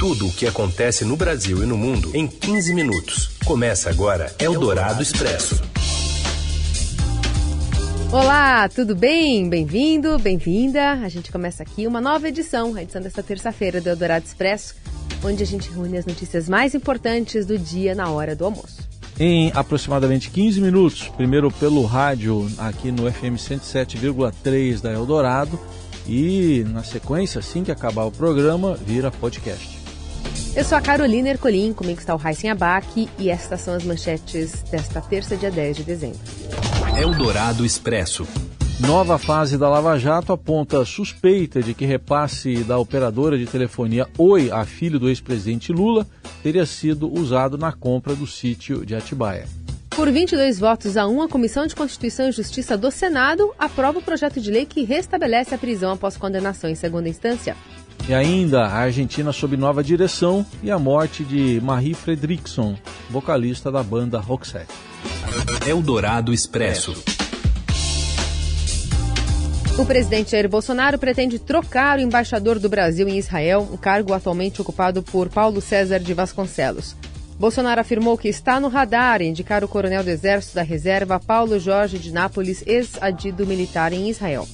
Tudo o que acontece no Brasil e no mundo em 15 minutos. Começa agora Eldorado Expresso. Olá, tudo bem? Bem-vindo, bem-vinda. A gente começa aqui uma nova edição, a edição desta terça-feira do Eldorado Expresso, onde a gente reúne as notícias mais importantes do dia na hora do almoço. Em aproximadamente 15 minutos, primeiro pelo rádio aqui no FM 107,3 da Eldorado e na sequência, assim que acabar o programa, vira podcast. Eu sou a Carolina Ercolim, comigo está o Raíssen Abac e estas são as manchetes desta terça, dia 10 de dezembro. Eldorado Expresso. Nova fase da Lava Jato aponta suspeita de que repasse da operadora de telefonia Oi a filho do ex-presidente Lula teria sido usado na compra do sítio de Atibaia. Por 22 votos a 1, a Comissão de Constituição e Justiça do Senado aprova o projeto de lei que restabelece a prisão após condenação em segunda instância. E ainda a Argentina sob nova direção e a morte de Marie Fredriksson, vocalista da banda Roxette. Eldorado Expresso. O presidente Jair Bolsonaro pretende trocar o embaixador do Brasil em Israel, um cargo atualmente ocupado por Paulo César de Vasconcelos. Bolsonaro afirmou que está no radar indicar o coronel do Exército da Reserva Paulo Jorge de Nápoles, ex-adido militar em Israel.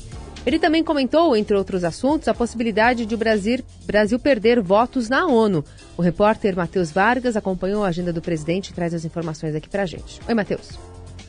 Ele também comentou, entre outros assuntos, a possibilidade de o Brasil, Brasil perder votos na ONU. O repórter Matheus Vargas acompanhou a agenda do presidente e traz as informações aqui pra gente. Oi, Matheus.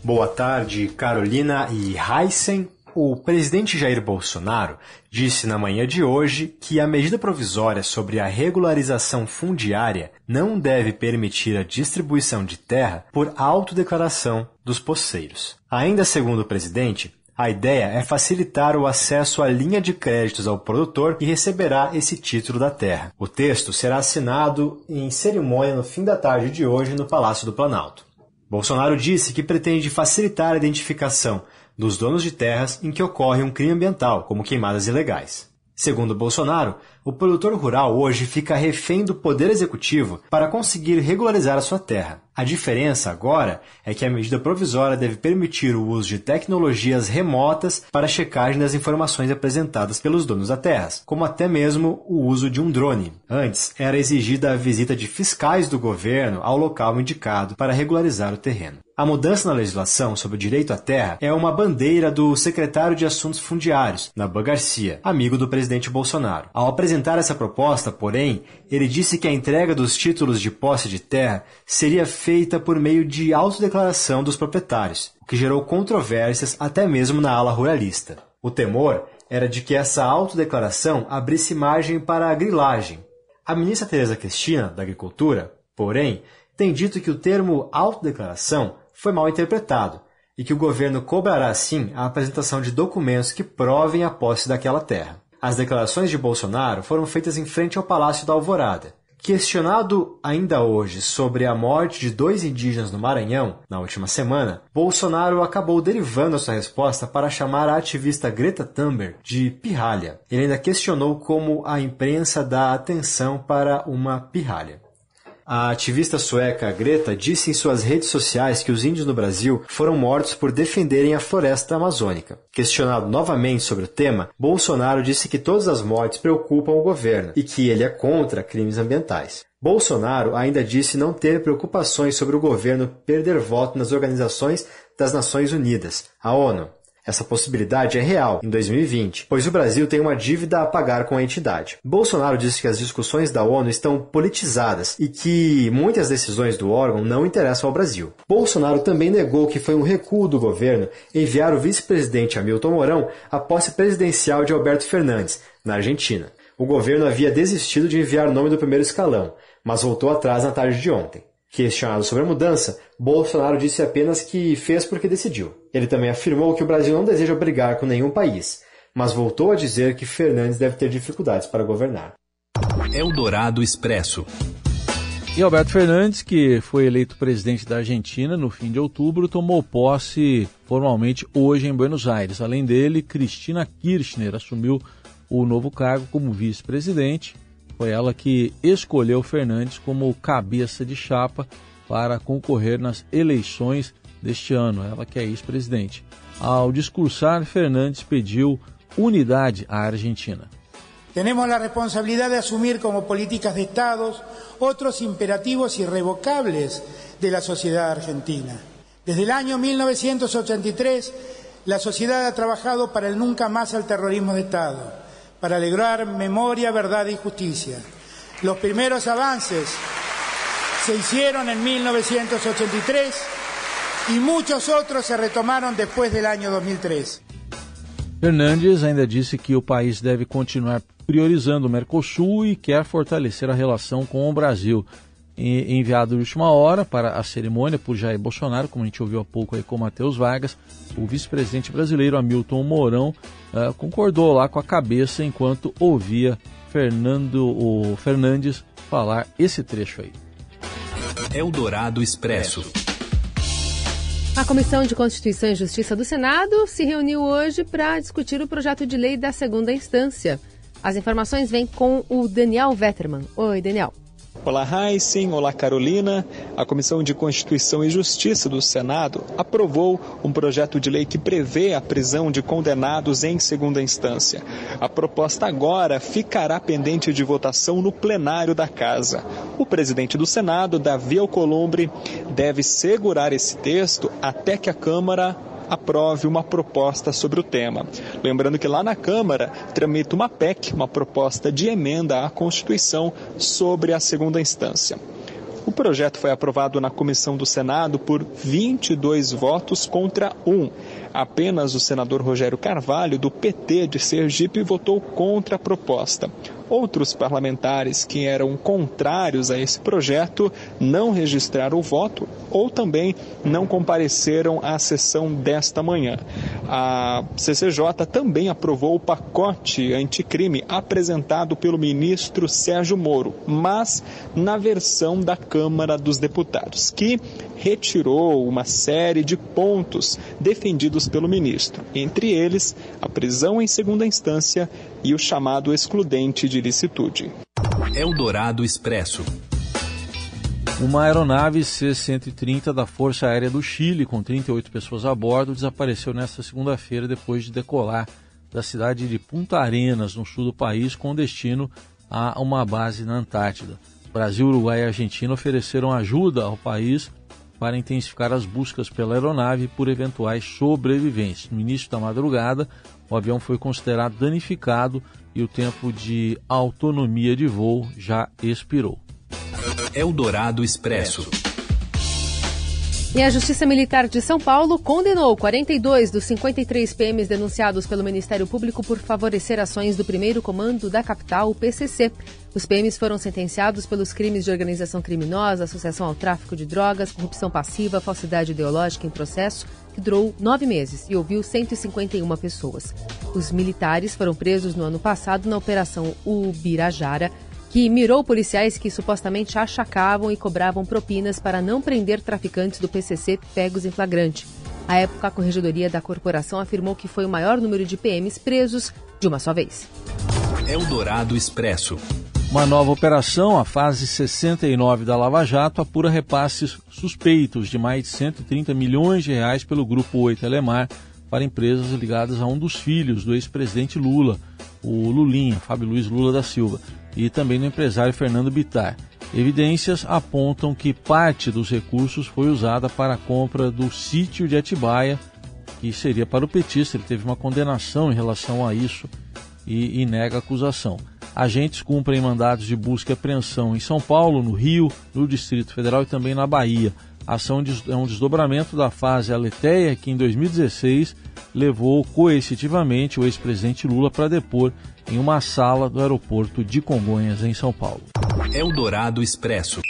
Boa tarde, Carolina e Heisen. O presidente Jair Bolsonaro disse na manhã de hoje que a medida provisória sobre a regularização fundiária não deve permitir a distribuição de terra por autodeclaração dos poceiros. Ainda segundo o presidente, a ideia é facilitar o acesso à linha de créditos ao produtor que receberá esse título da terra. O texto será assinado em cerimônia no fim da tarde de hoje no Palácio do Planalto. Bolsonaro disse que pretende facilitar a identificação dos donos de terras em que ocorre um crime ambiental, como queimadas ilegais. Segundo Bolsonaro, o produtor rural hoje fica refém do poder executivo para conseguir regularizar a sua terra. A diferença agora é que a medida provisória deve permitir o uso de tecnologias remotas para checagem das informações apresentadas pelos donos das terras, como até mesmo o uso de um drone. Antes, era exigida a visita de fiscais do governo ao local indicado para regularizar o terreno. A mudança na legislação sobre o direito à terra é uma bandeira do secretário de Assuntos Fundiários, Naban Garcia, amigo do presidente Bolsonaro. Ao apresentar essa proposta, porém, ele disse que a entrega dos títulos de posse de terra seria feita por meio de autodeclaração dos proprietários, o que gerou controvérsias até mesmo na ala ruralista. O temor era de que essa autodeclaração abrisse margem para a grilagem. A ministra Tereza Cristina, da Agricultura, porém, tem dito que o termo autodeclaração foi mal interpretado e que o governo cobrará sim a apresentação de documentos que provem a posse daquela terra. As declarações de Bolsonaro foram feitas em frente ao Palácio da Alvorada. Questionado ainda hoje sobre a morte de dois indígenas no Maranhão, na última semana, Bolsonaro acabou derivando a sua resposta para chamar a ativista Greta Thunberg de pirralha. Ele ainda questionou como a imprensa dá atenção para uma pirralha. A ativista sueca Greta disse em suas redes sociais que os índios no Brasil foram mortos por defenderem a floresta amazônica. Questionado novamente sobre o tema, Bolsonaro disse que todas as mortes preocupam o governo e que ele é contra crimes ambientais. Bolsonaro ainda disse não ter preocupações sobre o governo perder voto nas organizações das Nações Unidas, a ONU. Essa possibilidade é real em 2020, pois o Brasil tem uma dívida a pagar com a entidade. Bolsonaro disse que as discussões da ONU estão politizadas e que muitas decisões do órgão não interessam ao Brasil. Bolsonaro também negou que foi um recuo do governo enviar o vice-presidente Hamilton Mourão à posse presidencial de Alberto Fernandes, na Argentina. O governo havia desistido de enviar o nome do primeiro escalão, mas voltou atrás na tarde de ontem. Questionado sobre a mudança, Bolsonaro disse apenas que fez porque decidiu. Ele também afirmou que o Brasil não deseja brigar com nenhum país, mas voltou a dizer que Fernandes deve ter dificuldades para governar. Eldorado Expresso. E Alberto Fernandes, que foi eleito presidente da Argentina no fim de outubro, tomou posse formalmente hoje em Buenos Aires. Além dele, Cristina Kirchner assumiu o novo cargo como vice-presidente foi ela que escolheu Fernandes como cabeça de chapa para concorrer nas eleições deste ano, ela que é ex-presidente. Ao discursar, Fernandes pediu unidade à Argentina. Tenemos la responsabilidad de asumir como políticas de Estados otros imperativos irrevocables de la sociedad argentina. Desde el año 1983, la sociedad ha trabajado para el nunca más al terrorismo de Estado, para lograr memoria, verdad y justicia. Los primeros avances se hicieron en 1983 y muchos otros se retomaron después del año 2003. Fernandes ainda disse que o país deve continuar priorizando o Mercosul e quer fortalecer a relação com o Brasil. Enviado de última hora para a cerimônia por Jair Bolsonaro, como a gente ouviu há pouco aí com Matheus Vargas, o vice-presidente brasileiro Hamilton Mourão uh, concordou lá com a cabeça enquanto ouvia Fernando o Fernandes falar esse trecho aí. Eldorado Expresso. A Comissão de Constituição e Justiça do Senado se reuniu hoje para discutir o projeto de lei da segunda instância. As informações vêm com o Daniel Vetterman. Oi, Daniel. Olá, Heisen. Olá, Carolina. A Comissão de Constituição e Justiça do Senado aprovou um projeto de lei que prevê a prisão de condenados em segunda instância. A proposta agora ficará pendente de votação no plenário da Casa. O presidente do Senado, Davi Alcolumbre, deve segurar esse texto até que a Câmara aprove uma proposta sobre o tema. Lembrando que lá na Câmara tramita uma PEC, uma proposta de emenda à Constituição sobre a segunda instância. O projeto foi aprovado na comissão do Senado por 22 votos contra 1. Apenas o senador Rogério Carvalho, do PT de Sergipe, votou contra a proposta. Outros parlamentares que eram contrários a esse projeto não registraram o voto ou também não compareceram à sessão desta manhã. A CCJ também aprovou o pacote anticrime apresentado pelo ministro Sérgio Moro, mas na versão da Câmara dos Deputados, que retirou uma série de pontos defendidos pelo ministro, entre eles a prisão em segunda instância e o chamado excludente de licitude. Eldorado Expresso. Uma aeronave C-130 da Força Aérea do Chile, com 38 pessoas a bordo, desapareceu nesta segunda-feira depois de decolar da cidade de Punta Arenas, no sul do país, com destino a uma base na Antártida. Brasil, Uruguai e Argentina ofereceram ajuda ao país para intensificar as buscas pela aeronave por eventuais sobreviventes. No início da madrugada, o avião foi considerado danificado e o tempo de autonomia de voo já expirou. Eldorado Expresso. E a Justiça Militar de São Paulo condenou 42 dos 53 PMs denunciados pelo Ministério Público por favorecer ações do primeiro comando da capital, o PCC. Os PMs foram sentenciados pelos crimes de organização criminosa, associação ao tráfico de drogas, corrupção passiva, falsidade ideológica em processo, que durou nove meses e ouviu 151 pessoas. Os militares foram presos no ano passado na Operação Ubirajara, que mirou policiais que supostamente achacavam e cobravam propinas para não prender traficantes do PCC pegos em flagrante. À época, a Corregedoria da Corporação afirmou que foi o maior número de PMs presos de uma só vez. Eldorado Expresso. Uma nova operação, a fase 69 da Lava Jato, apura repasses suspeitos de mais de 130 milhões de reais pelo Grupo Oi Telemar para empresas ligadas a um dos filhos do ex-presidente Lula, o Lulinha, Fábio Luiz Lula da Silva e também no empresário Fernando Bitar. Evidências apontam que parte dos recursos foi usada para a compra do sítio de Atibaia, que seria para o petista. Ele teve uma condenação em relação a isso e, e nega a acusação. Agentes cumprem mandados de busca e apreensão em São Paulo, no Rio, no Distrito Federal e também na Bahia. A ação é um desdobramento da fase Aleteia, que em 2016 levou coercitivamente o ex-presidente Lula para depor em uma sala do aeroporto de Congonhas, em São Paulo. Eldorado Expresso.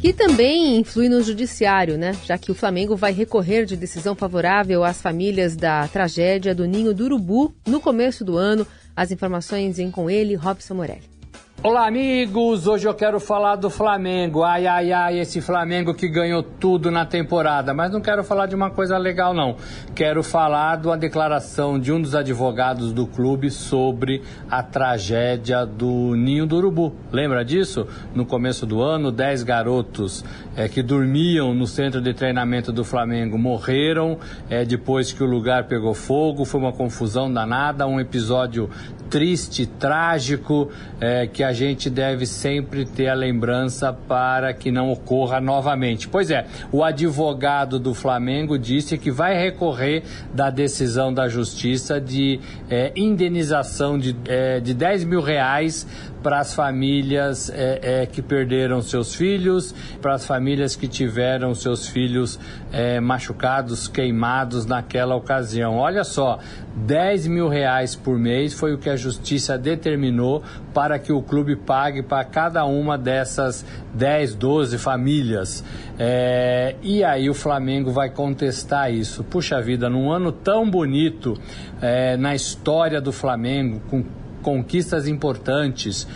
Que também influi no judiciário, né? Já que o Flamengo vai recorrer de decisão favorável às famílias da tragédia do Ninho do Urubu no começo do ano. As informações vêm com ele, Robson Morelli. Olá, amigos! Hoje eu quero falar do Flamengo. Ai, ai, ai, esse Flamengo que ganhou tudo na temporada. Mas não quero falar de uma coisa legal, não. Quero falar de uma declaração de um dos advogados do clube sobre a tragédia do Ninho do Urubu. Lembra disso? No começo do ano, 10 garotos é, que dormiam no centro de treinamento do Flamengo morreram é, depois que o lugar pegou fogo. Foi uma confusão danada, um episódio triste, trágico, é, que a gente deve sempre ter a lembrança para que não ocorra novamente. Pois é, o advogado do Flamengo disse que vai recorrer da decisão da justiça de é, indenização de, é, de 10 mil reais para as famílias é, é, que perderam seus filhos, para as famílias que tiveram seus filhos é, machucados, queimados naquela ocasião. Olha só, 10 mil reais por mês foi o que a justiça determinou para que o clube pague para cada uma dessas 10, 12 famílias. É, e aí o Flamengo vai contestar isso. Puxa vida, num ano tão bonito é, na história do Flamengo, com conquistas importantes,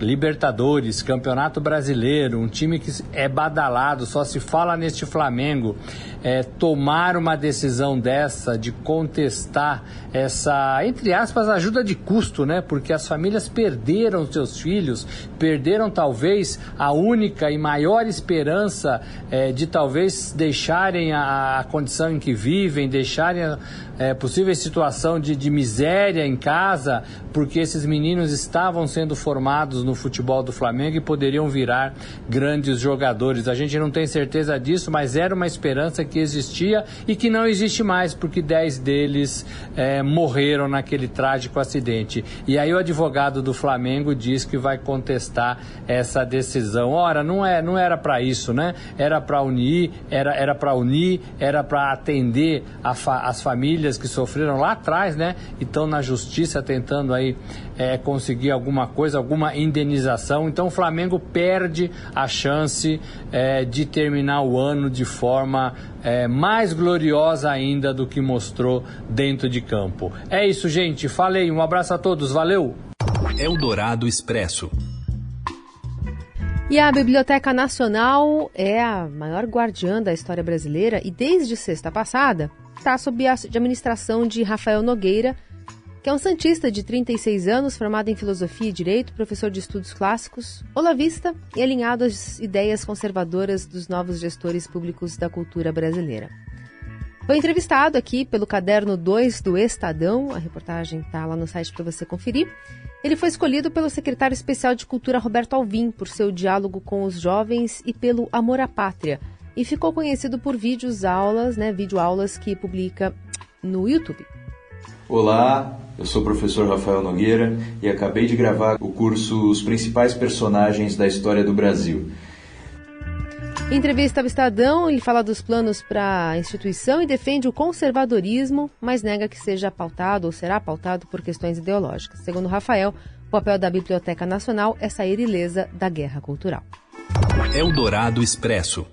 Libertadores, Campeonato Brasileiro, um time que é badalado, só se fala neste Flamengo é, tomar uma decisão dessa de contestar essa, entre aspas, ajuda de custo, né? Porque as famílias perderam seus filhos, perderam talvez a única e maior esperança é, de talvez deixarem a, a, condição em que vivem, deixarem a é, possível situação de, de miséria em casa, porque esses meninos estavam sendo formados no futebol do Flamengo e poderiam virar grandes jogadores. A gente não tem certeza disso, mas era uma esperança que existia e que não existe mais, porque 10 deles é, morreram naquele trágico acidente. E aí o advogado do Flamengo diz que vai contestar essa decisão. Ora, não, é, não era para isso, né? Era para unir, era para unir, era para atender fa as famílias que sofreram lá atrás, né? E estão na justiça tentando aí é, conseguir alguma coisa, alguma indenização. Então o Flamengo perde a chance é, de terminar o ano de forma é, mais gloriosa ainda do que mostrou dentro de campo. É isso, gente. Falei. Um abraço a todos. Valeu. Eldorado Expresso. E a Biblioteca Nacional é a maior guardiã da história brasileira e desde sexta passada está sob a administração de Rafael Nogueira, que é um santista de 36 anos, formado em filosofia e direito, professor de estudos clássicos, olavista e alinhado às ideias conservadoras dos novos gestores públicos da cultura brasileira. Foi entrevistado aqui pelo caderno 2 do Estadão, a reportagem está lá no site para você conferir. Ele foi escolhido pelo secretário especial de Cultura Roberto Alvim por seu diálogo com os jovens e pelo amor à pátria, e ficou conhecido por vídeos aulas, né, vídeo aulas que publica no YouTube. Olá, eu sou o professor Rafael Nogueira e acabei de gravar o curso Os Principais Personagens da História do Brasil. Em entrevista ao Estadão, ele fala dos planos para a instituição e defende o conservadorismo, mas nega que seja pautado ou será pautado por questões ideológicas. Segundo Rafael, o papel da Biblioteca Nacional é sair ilesa da guerra cultural. Eldorado Expresso.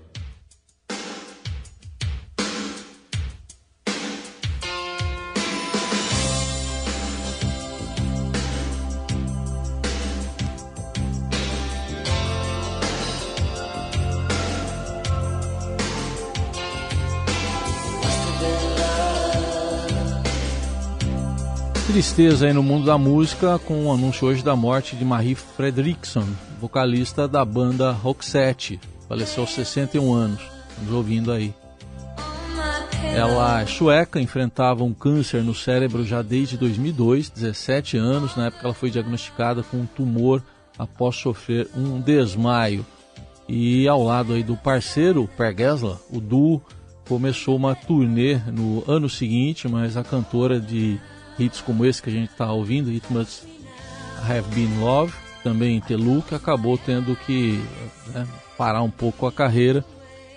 Tristeza aí no mundo da música com o anúncio hoje da morte de Marie Fredriksson, vocalista da banda Roxette. Faleceu aos 61 anos. Estamos ouvindo aí. Ela é sueca, enfrentava um câncer no cérebro já desde 2002, 17 anos. Na época ela foi diagnosticada com um tumor após sofrer um desmaio. E ao lado aí do parceiro Per Gessler, o duo começou uma turnê no ano seguinte, mas a cantora de hits como esse que a gente está ouvindo, It Must Have Been Love, também Telu, que acabou tendo que né, parar um pouco a carreira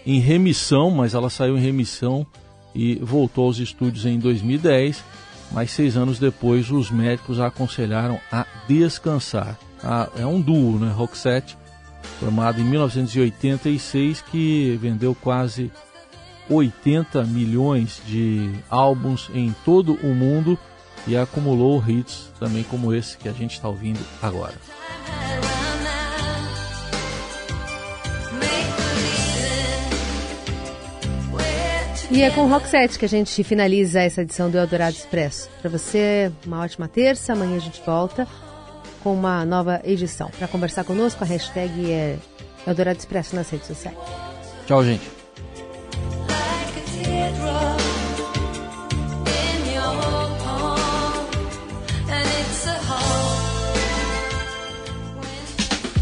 em remissão, mas ela saiu em remissão e voltou aos estúdios em 2010, mas seis anos depois os médicos a aconselharam a descansar. Ah, é um duo, né, Roxette, formado em 1986, que vendeu quase 80 milhões de álbuns em todo o mundo e acumulou hits também como esse que a gente está ouvindo agora. E é com Rock Set que a gente finaliza essa edição do Eldorado Expresso. Para você, uma ótima terça. Amanhã a gente volta com uma nova edição. Para conversar conosco, a hashtag é Eldorado Expresso nas redes sociais. Tchau, gente.